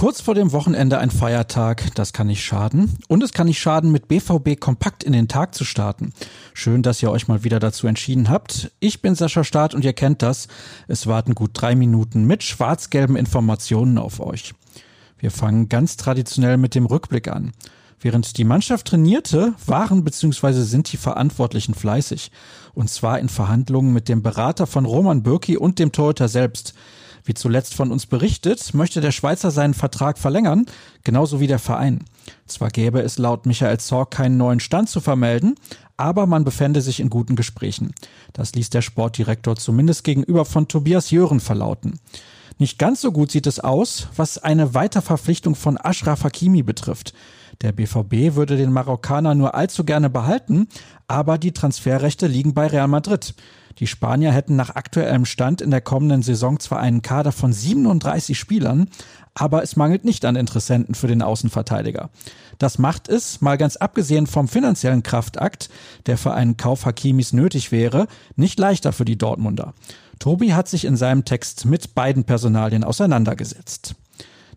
Kurz vor dem Wochenende ein Feiertag, das kann nicht schaden. Und es kann nicht schaden, mit BVB kompakt in den Tag zu starten. Schön, dass ihr euch mal wieder dazu entschieden habt. Ich bin Sascha Staat und ihr kennt das. Es warten gut drei Minuten mit schwarz-gelben Informationen auf euch. Wir fangen ganz traditionell mit dem Rückblick an. Während die Mannschaft trainierte, waren bzw. sind die Verantwortlichen fleißig. Und zwar in Verhandlungen mit dem Berater von Roman Bürki und dem Torhüter selbst. Wie zuletzt von uns berichtet, möchte der Schweizer seinen Vertrag verlängern, genauso wie der Verein. Zwar gäbe es laut Michael Zorg keinen neuen Stand zu vermelden, aber man befände sich in guten Gesprächen. Das ließ der Sportdirektor zumindest gegenüber von Tobias Jören verlauten. Nicht ganz so gut sieht es aus, was eine Weiterverpflichtung von Ashraf Hakimi betrifft. Der BVB würde den Marokkaner nur allzu gerne behalten, aber die Transferrechte liegen bei Real Madrid. Die Spanier hätten nach aktuellem Stand in der kommenden Saison zwar einen Kader von 37 Spielern, aber es mangelt nicht an Interessenten für den Außenverteidiger. Das macht es, mal ganz abgesehen vom finanziellen Kraftakt, der für einen Kauf Hakimis nötig wäre, nicht leichter für die Dortmunder. Tobi hat sich in seinem Text mit beiden Personalien auseinandergesetzt.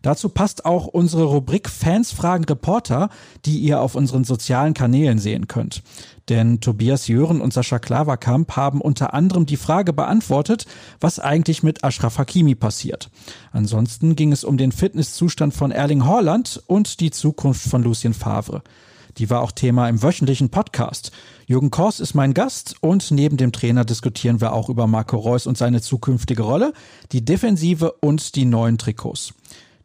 Dazu passt auch unsere Rubrik Fans fragen Reporter, die ihr auf unseren sozialen Kanälen sehen könnt. Denn Tobias Jören und Sascha Klaverkamp haben unter anderem die Frage beantwortet, was eigentlich mit Ashraf Hakimi passiert. Ansonsten ging es um den Fitnesszustand von Erling Haaland und die Zukunft von Lucien Favre. Die war auch Thema im wöchentlichen Podcast. Jürgen Kors ist mein Gast und neben dem Trainer diskutieren wir auch über Marco Reus und seine zukünftige Rolle, die Defensive und die neuen Trikots.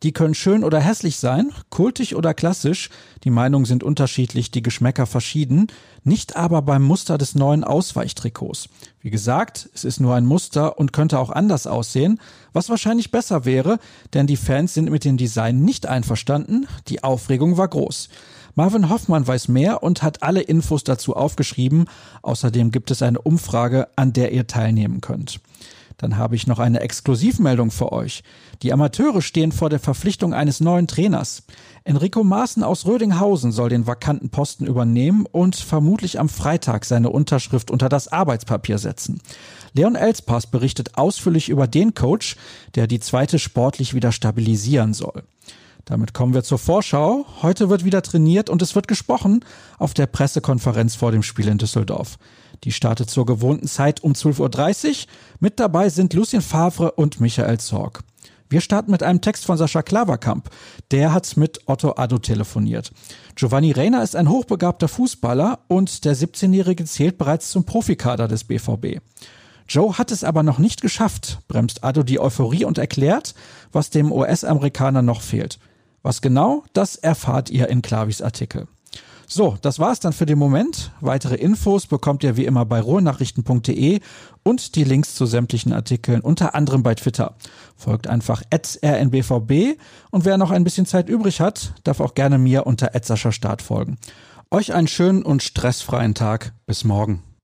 Die können schön oder hässlich sein, kultig oder klassisch, die Meinungen sind unterschiedlich, die Geschmäcker verschieden, nicht aber beim Muster des neuen Ausweichtrikots. Wie gesagt, es ist nur ein Muster und könnte auch anders aussehen, was wahrscheinlich besser wäre, denn die Fans sind mit dem Design nicht einverstanden, die Aufregung war groß. Marvin Hoffmann weiß mehr und hat alle Infos dazu aufgeschrieben. Außerdem gibt es eine Umfrage, an der ihr teilnehmen könnt. Dann habe ich noch eine Exklusivmeldung für euch. Die Amateure stehen vor der Verpflichtung eines neuen Trainers. Enrico Maaßen aus Rödinghausen soll den vakanten Posten übernehmen und vermutlich am Freitag seine Unterschrift unter das Arbeitspapier setzen. Leon Elspass berichtet ausführlich über den Coach, der die zweite sportlich wieder stabilisieren soll. Damit kommen wir zur Vorschau. Heute wird wieder trainiert und es wird gesprochen auf der Pressekonferenz vor dem Spiel in Düsseldorf. Die startet zur gewohnten Zeit um 12.30 Uhr. Mit dabei sind Lucien Favre und Michael Zorg. Wir starten mit einem Text von Sascha Klaverkamp. Der hat mit Otto Addo telefoniert. Giovanni Reiner ist ein hochbegabter Fußballer und der 17-Jährige zählt bereits zum Profikader des BVB. Joe hat es aber noch nicht geschafft, bremst Addo die Euphorie und erklärt, was dem US-Amerikaner noch fehlt. Was genau, das erfahrt ihr in Klavis Artikel. So, das war's dann für den Moment. Weitere Infos bekommt ihr wie immer bei ruhrnachrichten.de und die Links zu sämtlichen Artikeln, unter anderem bei Twitter. Folgt einfach rnbvb und wer noch ein bisschen Zeit übrig hat, darf auch gerne mir unter Start folgen. Euch einen schönen und stressfreien Tag. Bis morgen.